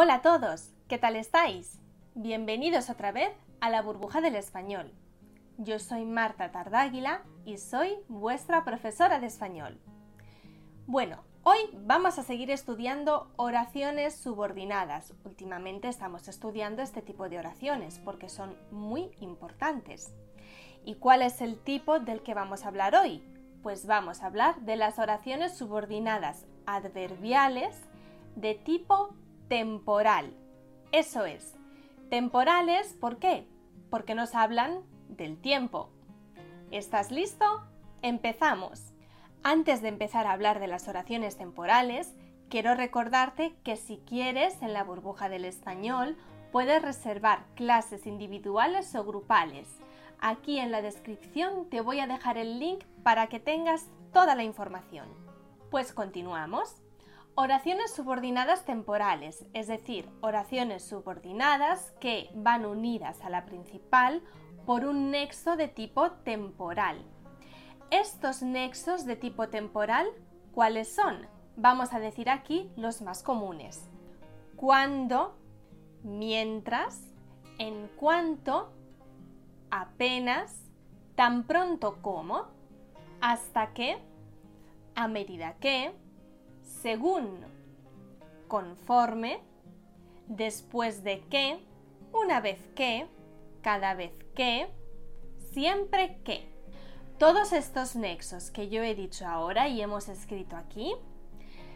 Hola a todos, ¿qué tal estáis? Bienvenidos otra vez a la burbuja del español. Yo soy Marta Tardáguila y soy vuestra profesora de español. Bueno, hoy vamos a seguir estudiando oraciones subordinadas. Últimamente estamos estudiando este tipo de oraciones porque son muy importantes. ¿Y cuál es el tipo del que vamos a hablar hoy? Pues vamos a hablar de las oraciones subordinadas adverbiales de tipo temporal. Eso es, temporales, ¿por qué? Porque nos hablan del tiempo. ¿Estás listo? Empezamos. Antes de empezar a hablar de las oraciones temporales, quiero recordarte que si quieres en la burbuja del español puedes reservar clases individuales o grupales. Aquí en la descripción te voy a dejar el link para que tengas toda la información. Pues continuamos. Oraciones subordinadas temporales, es decir, oraciones subordinadas que van unidas a la principal por un nexo de tipo temporal. Estos nexos de tipo temporal, ¿cuáles son? Vamos a decir aquí los más comunes. Cuando, mientras, en cuanto, apenas, tan pronto como, hasta que, a medida que, según, conforme, después de que, una vez que, cada vez que, siempre que. Todos estos nexos que yo he dicho ahora y hemos escrito aquí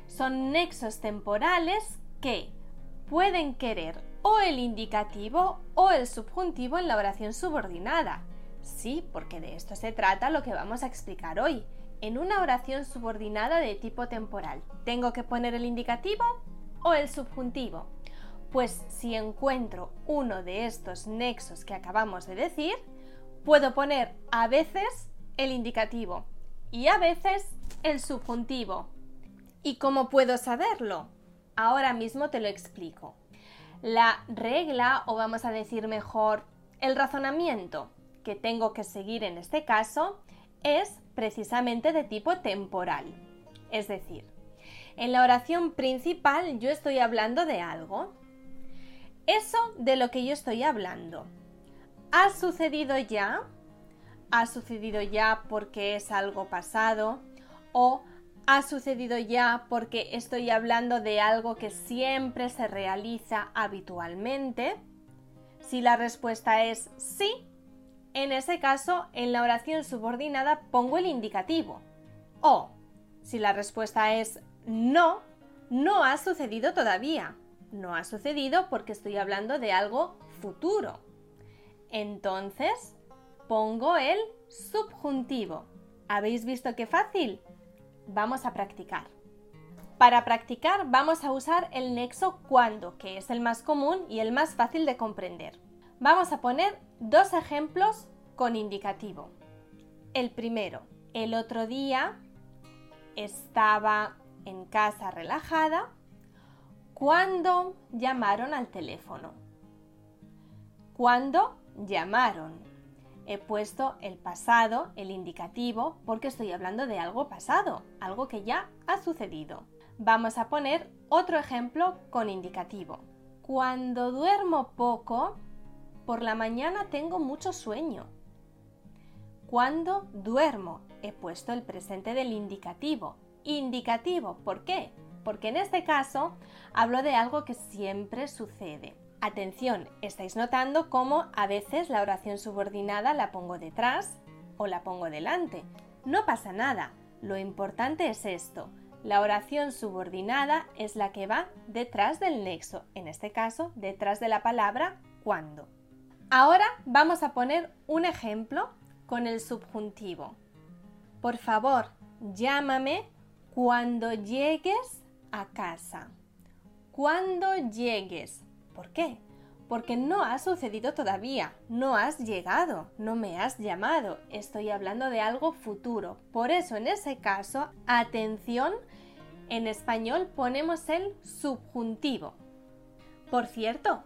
son nexos temporales que pueden querer o el indicativo o el subjuntivo en la oración subordinada. Sí, porque de esto se trata lo que vamos a explicar hoy en una oración subordinada de tipo temporal. ¿Tengo que poner el indicativo o el subjuntivo? Pues si encuentro uno de estos nexos que acabamos de decir, puedo poner a veces el indicativo y a veces el subjuntivo. ¿Y cómo puedo saberlo? Ahora mismo te lo explico. La regla, o vamos a decir mejor, el razonamiento que tengo que seguir en este caso es precisamente de tipo temporal. Es decir, en la oración principal yo estoy hablando de algo. Eso de lo que yo estoy hablando, ¿ha sucedido ya? ¿Ha sucedido ya porque es algo pasado? ¿O ha sucedido ya porque estoy hablando de algo que siempre se realiza habitualmente? Si la respuesta es sí, en ese caso, en la oración subordinada pongo el indicativo. O, si la respuesta es no, no ha sucedido todavía. No ha sucedido porque estoy hablando de algo futuro. Entonces, pongo el subjuntivo. ¿Habéis visto qué fácil? Vamos a practicar. Para practicar vamos a usar el nexo cuando, que es el más común y el más fácil de comprender. Vamos a poner dos ejemplos con indicativo. El primero, el otro día estaba en casa relajada cuando llamaron al teléfono. Cuando llamaron. He puesto el pasado, el indicativo, porque estoy hablando de algo pasado, algo que ya ha sucedido. Vamos a poner otro ejemplo con indicativo. Cuando duermo poco, por la mañana tengo mucho sueño. Cuando duermo he puesto el presente del indicativo. Indicativo, ¿por qué? Porque en este caso hablo de algo que siempre sucede. Atención, estáis notando cómo a veces la oración subordinada la pongo detrás o la pongo delante. No pasa nada, lo importante es esto. La oración subordinada es la que va detrás del nexo, en este caso detrás de la palabra cuando. Ahora vamos a poner un ejemplo con el subjuntivo. Por favor, llámame cuando llegues a casa. cuando llegues. ¿Por qué? Porque no ha sucedido todavía, no has llegado, no me has llamado, estoy hablando de algo futuro. Por eso en ese caso, atención, en español ponemos el subjuntivo. Por cierto,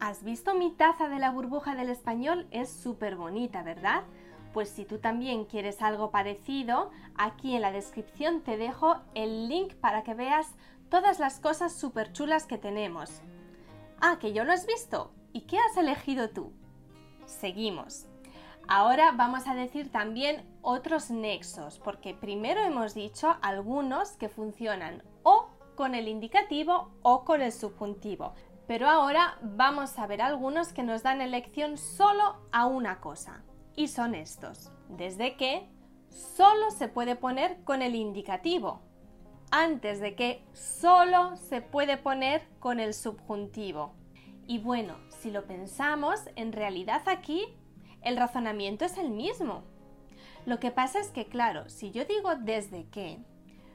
¿has visto mi taza de la burbuja del español? Es súper bonita, ¿verdad? Pues si tú también quieres algo parecido, aquí en la descripción te dejo el link para que veas todas las cosas súper chulas que tenemos. Ah, que yo lo has visto. ¿Y qué has elegido tú? Seguimos. Ahora vamos a decir también otros nexos, porque primero hemos dicho algunos que funcionan o con el indicativo o con el subjuntivo. Pero ahora vamos a ver algunos que nos dan elección solo a una cosa. Y son estos. Desde que solo se puede poner con el indicativo, antes de que solo se puede poner con el subjuntivo. Y bueno, si lo pensamos, en realidad aquí el razonamiento es el mismo. Lo que pasa es que, claro, si yo digo desde que,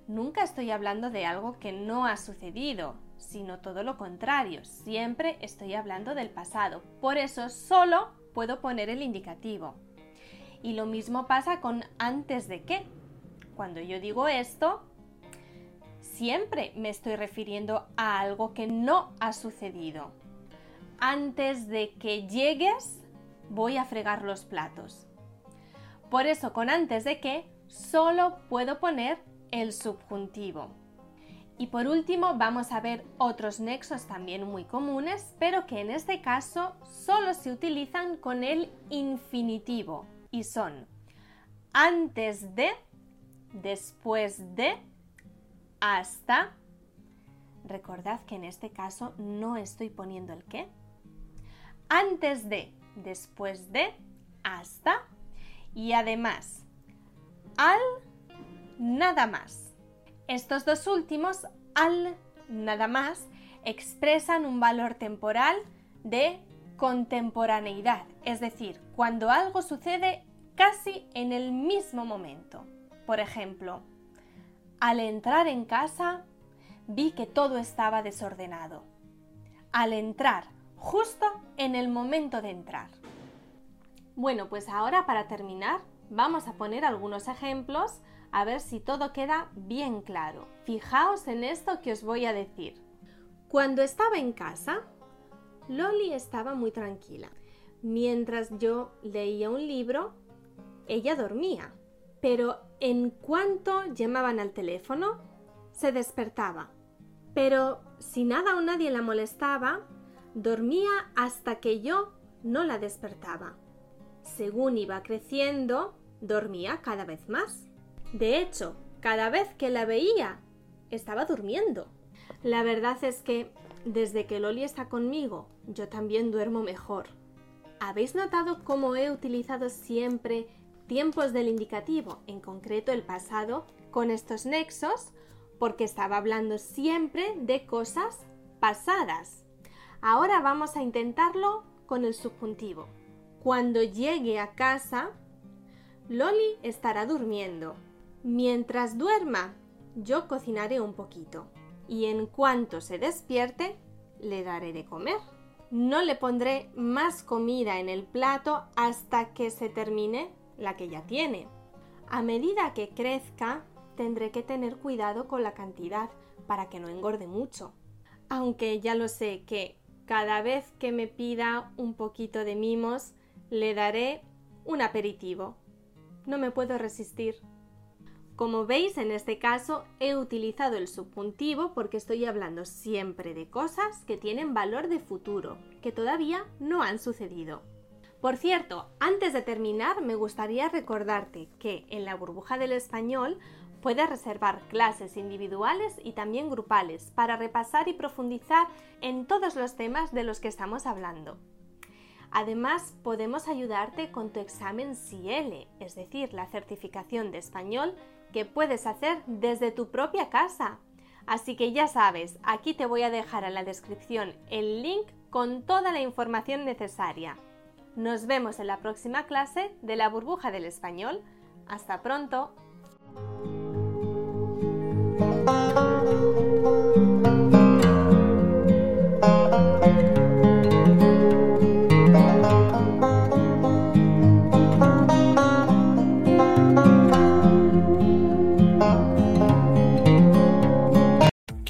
nunca estoy hablando de algo que no ha sucedido, sino todo lo contrario, siempre estoy hablando del pasado. Por eso solo puedo poner el indicativo. Y lo mismo pasa con antes de que. Cuando yo digo esto, siempre me estoy refiriendo a algo que no ha sucedido. Antes de que llegues, voy a fregar los platos. Por eso con antes de que solo puedo poner el subjuntivo. Y por último vamos a ver otros nexos también muy comunes, pero que en este caso solo se utilizan con el infinitivo y son antes de, después de, hasta. Recordad que en este caso no estoy poniendo el qué. Antes de, después de, hasta. Y además, al, nada más. Estos dos últimos, al, nada más, expresan un valor temporal de contemporaneidad, es decir, cuando algo sucede casi en el mismo momento. Por ejemplo, al entrar en casa, vi que todo estaba desordenado. Al entrar, justo en el momento de entrar. Bueno, pues ahora para terminar, vamos a poner algunos ejemplos a ver si todo queda bien claro. Fijaos en esto que os voy a decir. Cuando estaba en casa, Loli estaba muy tranquila. Mientras yo leía un libro, ella dormía pero en cuanto llamaban al teléfono, se despertaba. Pero si nada o nadie la molestaba, dormía hasta que yo no la despertaba. Según iba creciendo, dormía cada vez más. De hecho, cada vez que la veía, estaba durmiendo. La verdad es que desde que Loli está conmigo, yo también duermo mejor. ¿Habéis notado cómo he utilizado siempre tiempos del indicativo, en concreto el pasado, con estos nexos, porque estaba hablando siempre de cosas pasadas. Ahora vamos a intentarlo con el subjuntivo. Cuando llegue a casa, Loli estará durmiendo. Mientras duerma, yo cocinaré un poquito. Y en cuanto se despierte, le daré de comer. No le pondré más comida en el plato hasta que se termine la que ya tiene. A medida que crezca, tendré que tener cuidado con la cantidad para que no engorde mucho. Aunque ya lo sé que cada vez que me pida un poquito de mimos, le daré un aperitivo. No me puedo resistir. Como veis, en este caso he utilizado el subjuntivo porque estoy hablando siempre de cosas que tienen valor de futuro, que todavía no han sucedido. Por cierto, antes de terminar, me gustaría recordarte que en la burbuja del español puedes reservar clases individuales y también grupales para repasar y profundizar en todos los temas de los que estamos hablando. Además, podemos ayudarte con tu examen CIELE, es decir, la certificación de español que puedes hacer desde tu propia casa. Así que ya sabes, aquí te voy a dejar en la descripción el link con toda la información necesaria. Nos vemos en la próxima clase de la burbuja del español. Hasta pronto.